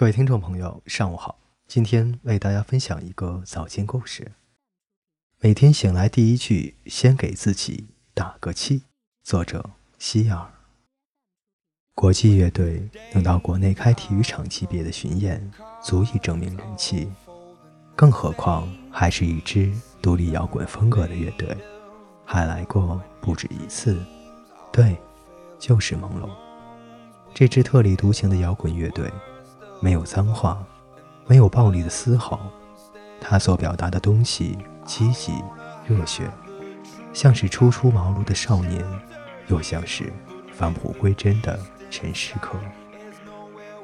各位听众朋友，上午好。今天为大家分享一个早间故事。每天醒来第一句，先给自己打个气。作者：希尔。国际乐队能到国内开体育场级别的巡演，足以证明人气。更何况还是一支独立摇滚风格的乐队，还来过不止一次。对，就是朦胧。这支特立独行的摇滚乐队。没有脏话，没有暴力的嘶吼，他所表达的东西积极热血，像是初出茅庐的少年，又像是返璞归真的陈诗客，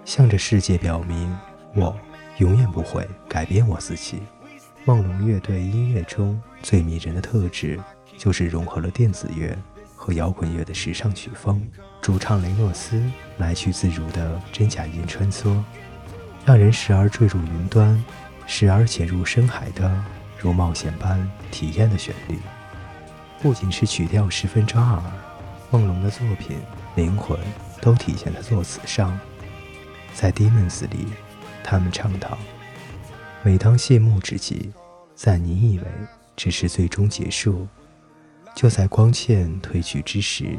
向着世界表明，我永远不会改变我自己。梦龙乐队音乐中最迷人的特质，就是融合了电子乐和摇滚乐的时尚曲风。主唱雷诺斯来去自如的真假音穿梭。让人时而坠入云端，时而潜入深海的如冒险般体验的旋律，不仅是曲调十分抓耳，梦龙的作品灵魂都体现在作词上。在《Demons》里，他们唱道：“每当谢幕之际，在你以为只是最终结束，就在光线褪去之时，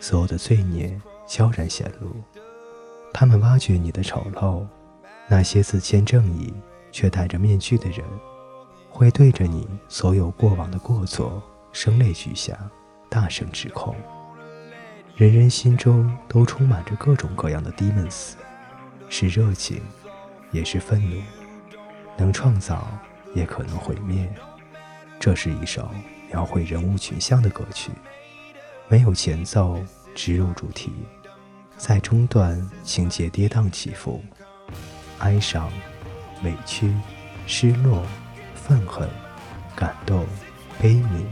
所有的罪孽悄然显露。他们挖掘你的丑陋。”那些自谦正义却戴着面具的人，会对着你所有过往的过错声泪俱下，大声指控。人人心中都充满着各种各样的 demons，是热情，也是愤怒，能创造，也可能毁灭。这是一首描绘人物群像的歌曲，没有前奏，直入主题，在中段情节跌宕起伏。哀伤、委屈、失落、愤恨、感动、悲悯，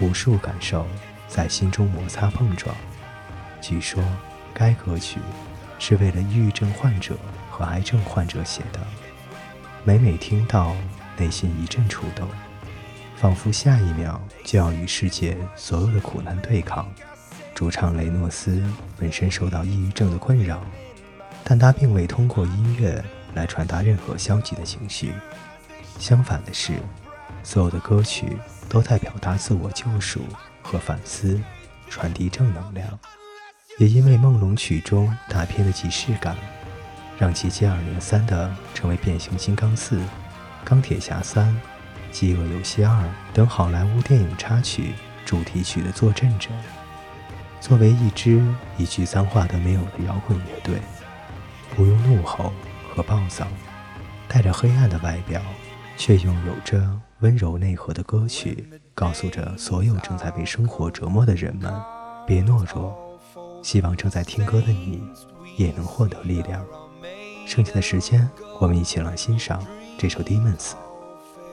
无数感受在心中摩擦碰撞。据说该歌曲是为了抑郁症患者和癌症患者写的。每每听到，内心一阵触动，仿佛下一秒就要与世界所有的苦难对抗。主唱雷诺斯本身受到抑郁症的困扰。但他并未通过音乐来传达任何消极的情绪，相反的是，所有的歌曲都在表达自我救赎和反思，传递正能量。也因为《梦龙曲》中大片的即视感，让其接二连三的成为《变形金刚四》《钢铁侠三》《饥饿游戏二》等好莱坞电影插曲、主题曲的坐镇者。作为一支一句脏话都没有的摇滚乐队。不用怒吼和暴躁，带着黑暗的外表，却拥有着温柔内核的歌曲，告诉着所有正在被生活折磨的人们：别懦弱。希望正在听歌的你，也能获得力量。剩下的时间，我们一起来欣赏这首《Demons》。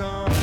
come.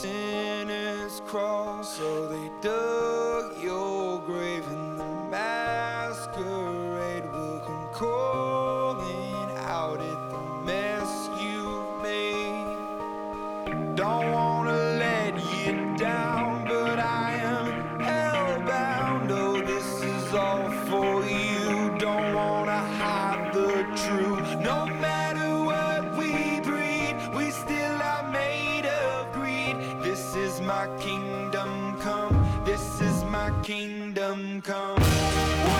Sinners cross, so they dug your grave and the masquerade will come calling out at the mess you've made. Don't kingdom come.